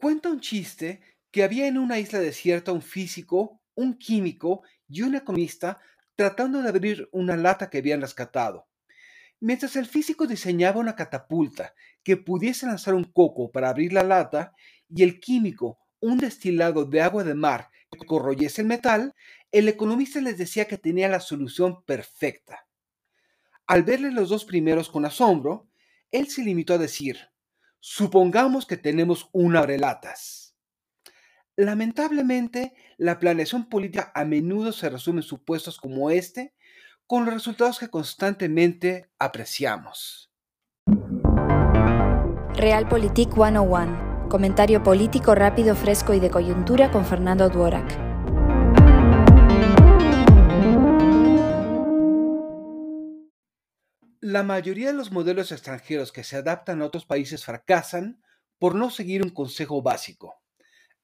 Cuenta un chiste que había en una isla desierta un físico, un químico y un economista tratando de abrir una lata que habían rescatado. Mientras el físico diseñaba una catapulta que pudiese lanzar un coco para abrir la lata y el químico un destilado de agua de mar que corroyese el metal, el economista les decía que tenía la solución perfecta. Al verle los dos primeros con asombro, él se limitó a decir, supongamos que tenemos un abrelatas. Lamentablemente, la planeación política a menudo se resume en supuestos como este, con los resultados que constantemente apreciamos. Realpolitik 101. Comentario político rápido, fresco y de coyuntura con Fernando Duorak. La mayoría de los modelos extranjeros que se adaptan a otros países fracasan por no seguir un consejo básico.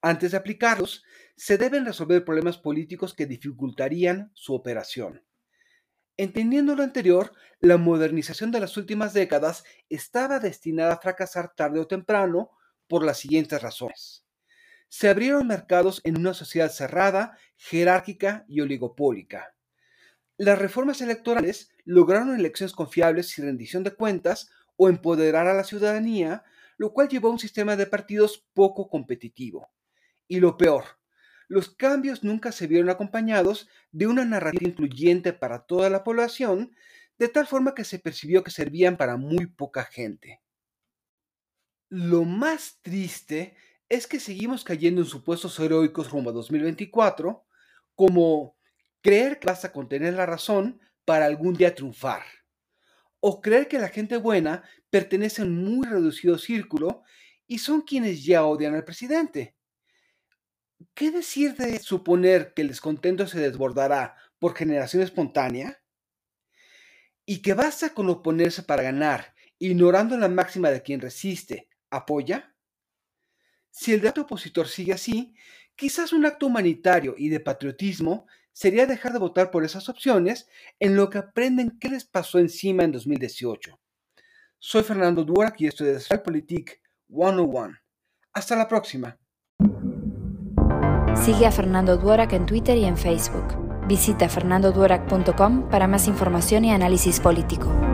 Antes de aplicarlos, se deben resolver problemas políticos que dificultarían su operación. Entendiendo lo anterior, la modernización de las últimas décadas estaba destinada a fracasar tarde o temprano por las siguientes razones. Se abrieron mercados en una sociedad cerrada, jerárquica y oligopólica. Las reformas electorales lograron elecciones confiables y rendición de cuentas o empoderar a la ciudadanía, lo cual llevó a un sistema de partidos poco competitivo. Y lo peor, los cambios nunca se vieron acompañados de una narrativa incluyente para toda la población, de tal forma que se percibió que servían para muy poca gente. Lo más triste es que seguimos cayendo en supuestos heroicos rumbo a 2024, como creer que basta con tener la razón para algún día triunfar. O creer que la gente buena pertenece a un muy reducido círculo y son quienes ya odian al presidente. ¿Qué decir de suponer que el descontento se desbordará por generación espontánea? ¿Y que basta con oponerse para ganar, ignorando la máxima de quien resiste, apoya? Si el dato opositor sigue así, quizás un acto humanitario y de patriotismo sería dejar de votar por esas opciones en lo que aprenden qué les pasó encima en 2018. Soy Fernando Duarac y esto es Realpolitik 101. Hasta la próxima. Sigue a Fernando Duarac en Twitter y en Facebook. Visita fernandoduarac.com para más información y análisis político.